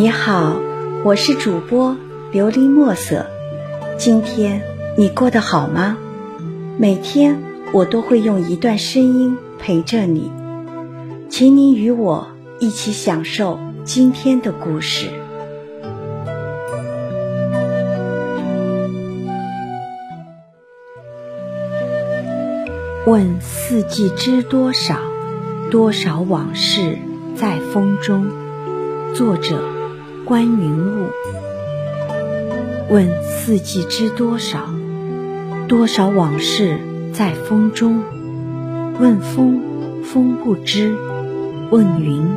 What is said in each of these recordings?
你好，我是主播琉璃墨色。今天你过得好吗？每天我都会用一段声音陪着你，请你与我一起享受今天的故事。问四季知多少？多少往事在风中。作者。观云雾，问四季知多少？多少往事在风中？问风，风不知；问云，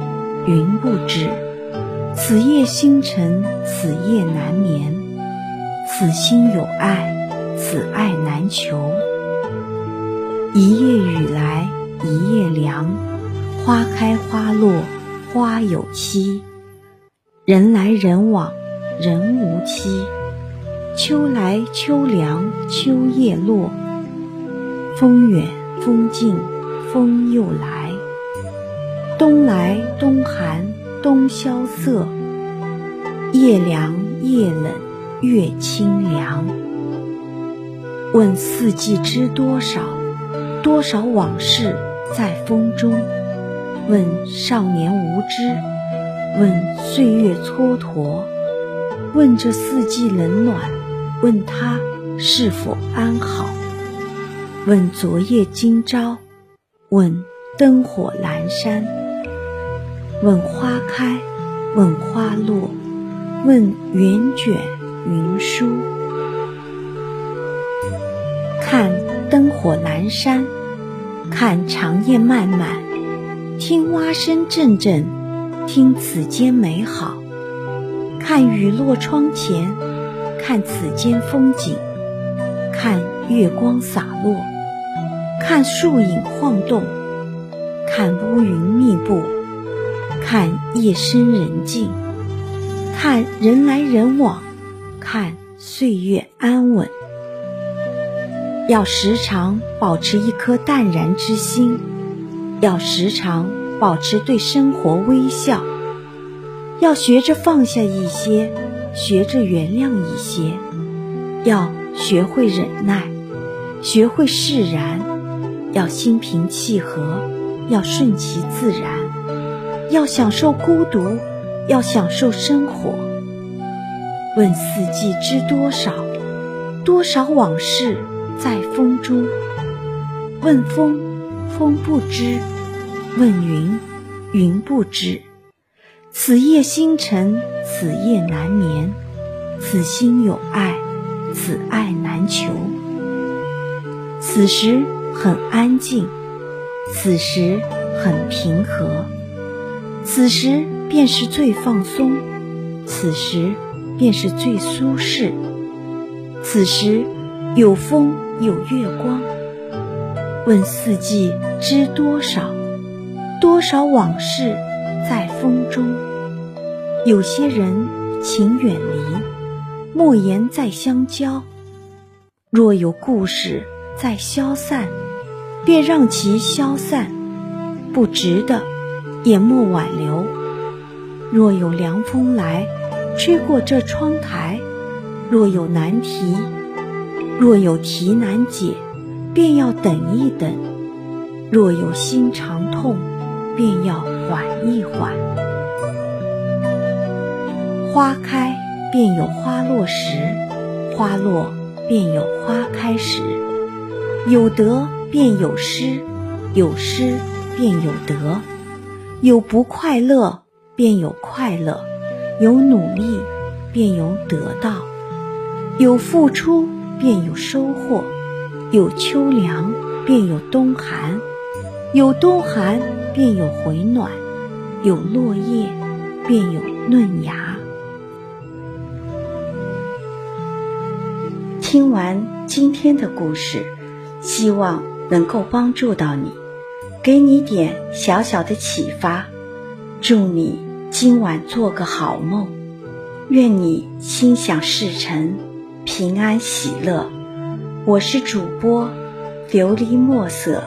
云不知。此夜星辰，此夜难眠。此心有爱，此爱难求。一夜雨来，一夜凉。花开花落，花有期。人来人往，人无期。秋来秋凉，秋叶落。风远风近，风又来。冬来冬寒，冬萧瑟。夜凉夜冷，月清凉。问四季知多少？多少往事在风中？问少年无知。问岁月蹉跎，问这四季冷暖，问他是否安好？问昨夜今朝，问灯火阑珊，问花开，问花落，问云卷云舒。看灯火阑珊，看长夜漫漫，听蛙声阵阵。听此间美好，看雨落窗前，看此间风景，看月光洒落，看树影晃动，看乌云密布，看夜深人静，看人来人往，看岁月安稳。要时常保持一颗淡然之心，要时常。保持对生活微笑，要学着放下一些，学着原谅一些，要学会忍耐，学会释然，要心平气和，要顺其自然，要享受孤独，要享受生活。问四季知多少？多少往事在风中？问风，风不知。问云，云不知。此夜星辰，此夜难眠。此心有爱，此爱难求。此时很安静，此时很平和，此时便是最放松，此时便是最舒适，此时有风有月光。问四季知多少？多少往事在风中？有些人请远离，莫言再相交。若有故事在消散，便让其消散；不值得，也莫挽留。若有凉风来，吹过这窗台；若有难题，若有题难解，便要等一等；若有心肠痛。便要缓一缓。花开便有花落时，花落便有花开时。有得便有失，有失便有得。有不快乐便有快乐，有努力便有得到。有付出便有收获，有秋凉便有冬寒，有冬寒。便有回暖，有落叶，便有嫩芽。听完今天的故事，希望能够帮助到你，给你点小小的启发。祝你今晚做个好梦，愿你心想事成，平安喜乐。我是主播琉璃墨色。